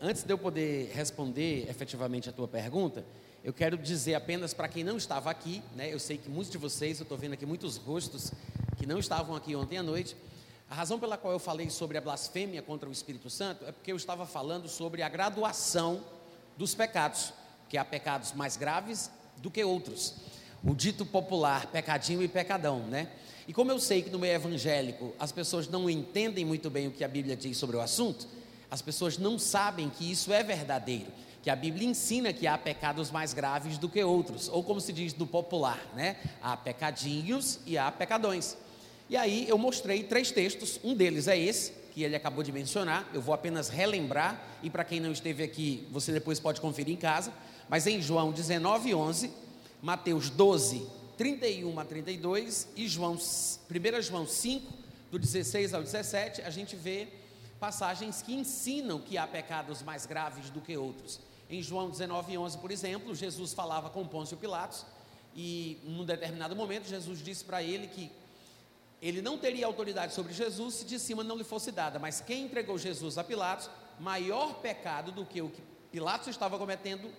antes de eu poder responder efetivamente a tua pergunta, eu quero dizer apenas para quem não estava aqui, né? Eu sei que muitos de vocês, eu estou vendo aqui muitos rostos que não estavam aqui ontem à noite. A razão pela qual eu falei sobre a blasfêmia contra o Espírito Santo é porque eu estava falando sobre a graduação dos pecados, que há pecados mais graves do que outros. O dito popular pecadinho e pecadão, né? E como eu sei que no meio evangélico as pessoas não entendem muito bem o que a Bíblia diz sobre o assunto, as pessoas não sabem que isso é verdadeiro, que a Bíblia ensina que há pecados mais graves do que outros, ou como se diz do popular, né? Há pecadinhos e há pecadões. E aí eu mostrei três textos, um deles é esse, que ele acabou de mencionar, eu vou apenas relembrar, e para quem não esteve aqui, você depois pode conferir em casa, mas em João 19, 11, Mateus 12, 31 a 32 e João, 1 João 5, do 16 ao 17, a gente vê passagens que ensinam que há pecados mais graves do que outros. Em João 19, 11, por exemplo, Jesus falava com Pôncio Pilatos e, num determinado momento, Jesus disse para ele que ele não teria autoridade sobre Jesus se de cima não lhe fosse dada, mas quem entregou Jesus a Pilatos, maior pecado do que o que Pilatos estava cometendo,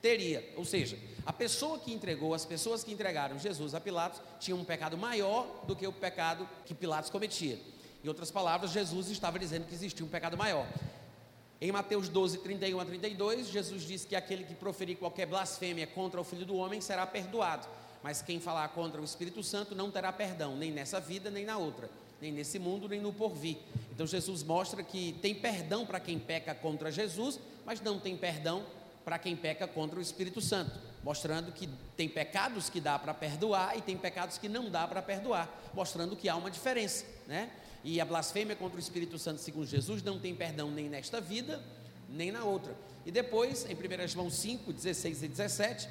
teria. Ou seja, a pessoa que entregou, as pessoas que entregaram Jesus a Pilatos, tinham um pecado maior do que o pecado que Pilatos cometia. Em outras palavras, Jesus estava dizendo que existia um pecado maior. Em Mateus 12, 31 a 32, Jesus disse que aquele que proferir qualquer blasfêmia contra o Filho do Homem será perdoado, mas quem falar contra o Espírito Santo não terá perdão, nem nessa vida, nem na outra, nem nesse mundo, nem no porvir. Então Jesus mostra que tem perdão para quem peca contra Jesus, mas não tem perdão para quem peca contra o Espírito Santo, mostrando que tem pecados que dá para perdoar e tem pecados que não dá para perdoar, mostrando que há uma diferença, né? E a blasfêmia contra o Espírito Santo, segundo Jesus, não tem perdão nem nesta vida, nem na outra. E depois, em 1 João 5, 16 e 17,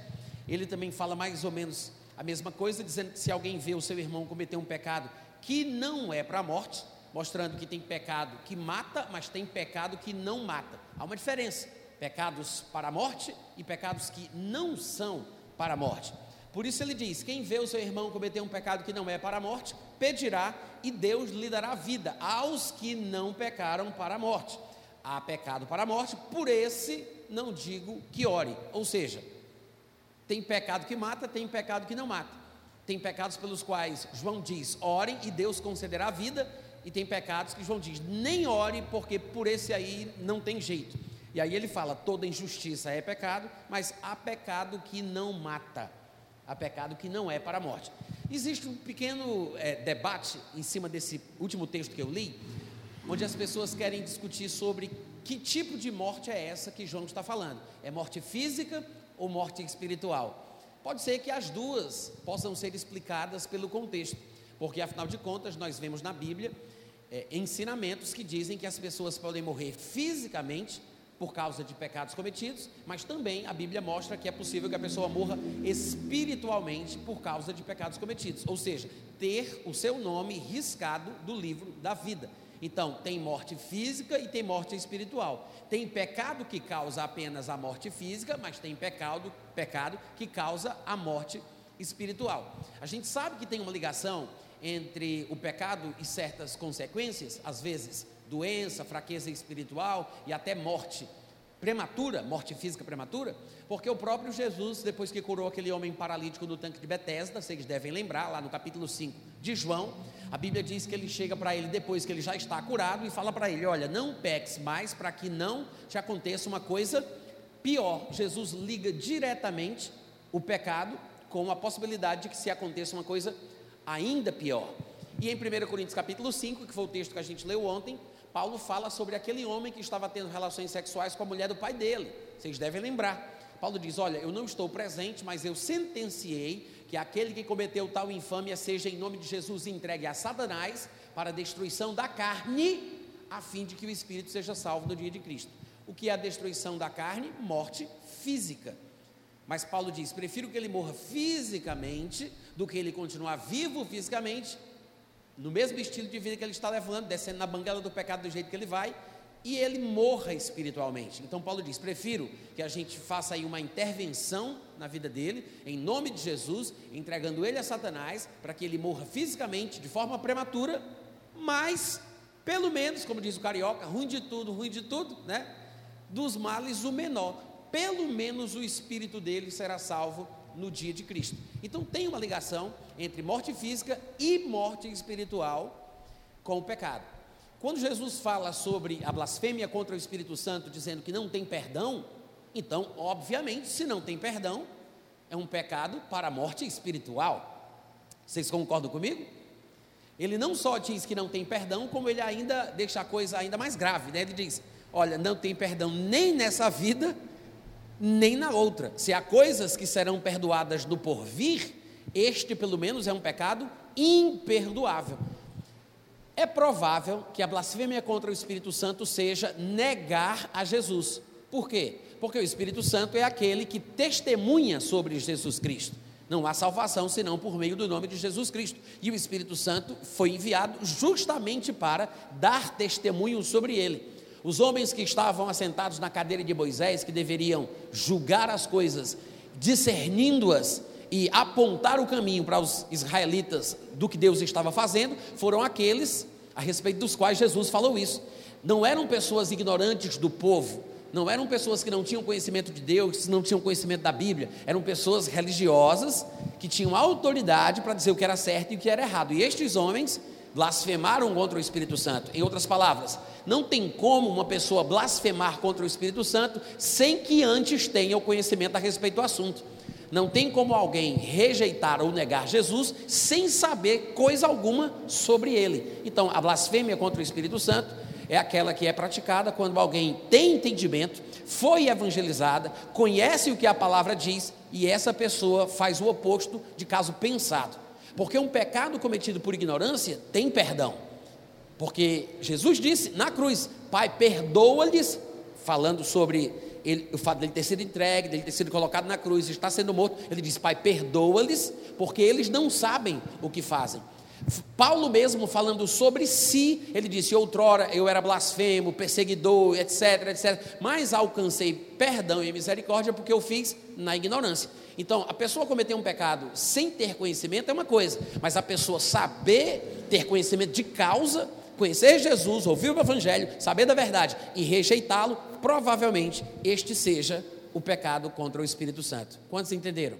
ele também fala mais ou menos a mesma coisa, dizendo que se alguém vê o seu irmão cometer um pecado que não é para a morte, mostrando que tem pecado que mata, mas tem pecado que não mata. Há uma diferença pecados para a morte e pecados que não são para a morte. Por isso ele diz: quem vê o seu irmão cometer um pecado que não é para a morte, pedirá e Deus lhe dará vida aos que não pecaram para a morte. Há pecado para a morte, por esse não digo que ore. Ou seja, tem pecado que mata, tem pecado que não mata. Tem pecados pelos quais João diz: orem e Deus concederá vida, e tem pecados que João diz: nem ore, porque por esse aí não tem jeito. E aí ele fala: toda injustiça é pecado, mas há pecado que não mata, há pecado que não é para a morte. Existe um pequeno é, debate em cima desse último texto que eu li, onde as pessoas querem discutir sobre que tipo de morte é essa que João está falando: é morte física ou morte espiritual? Pode ser que as duas possam ser explicadas pelo contexto, porque afinal de contas nós vemos na Bíblia é, ensinamentos que dizem que as pessoas podem morrer fisicamente por causa de pecados cometidos, mas também a Bíblia mostra que é possível que a pessoa morra espiritualmente por causa de pecados cometidos, ou seja, ter o seu nome riscado do livro da vida. Então, tem morte física e tem morte espiritual. Tem pecado que causa apenas a morte física, mas tem pecado, pecado que causa a morte espiritual. A gente sabe que tem uma ligação entre o pecado e certas consequências, às vezes doença, fraqueza espiritual e até morte prematura, morte física prematura, porque o próprio Jesus, depois que curou aquele homem paralítico no tanque de Betesda, vocês devem lembrar, lá no capítulo 5 de João, a Bíblia diz que ele chega para ele depois que ele já está curado e fala para ele: Olha, não peques mais para que não te aconteça uma coisa pior. Jesus liga diretamente o pecado com a possibilidade de que se aconteça uma coisa ainda pior. E em 1 Coríntios capítulo 5, que foi o texto que a gente leu ontem, Paulo fala sobre aquele homem que estava tendo relações sexuais com a mulher do pai dele. Vocês devem lembrar. Paulo diz: Olha, eu não estou presente, mas eu sentenciei que aquele que cometeu tal infâmia seja, em nome de Jesus, entregue a Satanás para a destruição da carne, a fim de que o espírito seja salvo no dia de Cristo. O que é a destruição da carne? Morte física. Mas Paulo diz: prefiro que ele morra fisicamente do que ele continuar vivo fisicamente no mesmo estilo de vida que ele está levando, descendo na banguela do pecado do jeito que ele vai, e ele morra espiritualmente. Então Paulo diz: prefiro que a gente faça aí uma intervenção na vida dele, em nome de Jesus, entregando ele a Satanás, para que ele morra fisicamente de forma prematura, mas pelo menos, como diz o carioca, ruim de tudo, ruim de tudo, né? dos males o menor. Pelo menos o espírito dele será salvo no dia de Cristo. Então tem uma ligação entre morte física e morte espiritual com o pecado. Quando Jesus fala sobre a blasfêmia contra o Espírito Santo, dizendo que não tem perdão, então, obviamente, se não tem perdão, é um pecado para a morte espiritual. Vocês concordam comigo? Ele não só diz que não tem perdão, como ele ainda deixa a coisa ainda mais grave, né? Ele diz: olha, não tem perdão nem nessa vida, nem na outra. Se há coisas que serão perdoadas no porvir, este pelo menos é um pecado imperdoável. É provável que a blasfêmia contra o Espírito Santo seja negar a Jesus. Por quê? Porque o Espírito Santo é aquele que testemunha sobre Jesus Cristo. Não há salvação senão por meio do nome de Jesus Cristo. E o Espírito Santo foi enviado justamente para dar testemunho sobre ele. Os homens que estavam assentados na cadeira de Moisés, que deveriam julgar as coisas, discernindo-as e apontar o caminho para os israelitas do que Deus estava fazendo, foram aqueles a respeito dos quais Jesus falou isso. Não eram pessoas ignorantes do povo, não eram pessoas que não tinham conhecimento de Deus, que não tinham conhecimento da Bíblia, eram pessoas religiosas que tinham autoridade para dizer o que era certo e o que era errado. E estes homens blasfemaram contra o Espírito Santo. Em outras palavras, não tem como uma pessoa blasfemar contra o Espírito Santo sem que antes tenha o conhecimento a respeito do assunto. Não tem como alguém rejeitar ou negar Jesus sem saber coisa alguma sobre ele. Então, a blasfêmia contra o Espírito Santo é aquela que é praticada quando alguém tem entendimento, foi evangelizada, conhece o que a palavra diz e essa pessoa faz o oposto de caso pensado. Porque um pecado cometido por ignorância tem perdão. Porque Jesus disse na cruz: Pai, perdoa-lhes, falando sobre ele, o fato dele ter sido entregue, dele ter sido colocado na cruz, está sendo morto, ele diz: Pai, perdoa-lhes, porque eles não sabem o que fazem. Paulo mesmo falando sobre si, ele disse: Outrora eu era blasfemo, perseguidor, etc, etc, mas alcancei perdão e misericórdia porque eu fiz na ignorância. Então, a pessoa cometer um pecado sem ter conhecimento é uma coisa, mas a pessoa saber ter conhecimento de causa conhecer Jesus, ouvir o Evangelho, saber da verdade e rejeitá-lo, provavelmente este seja o pecado contra o Espírito Santo. Quantos entenderam?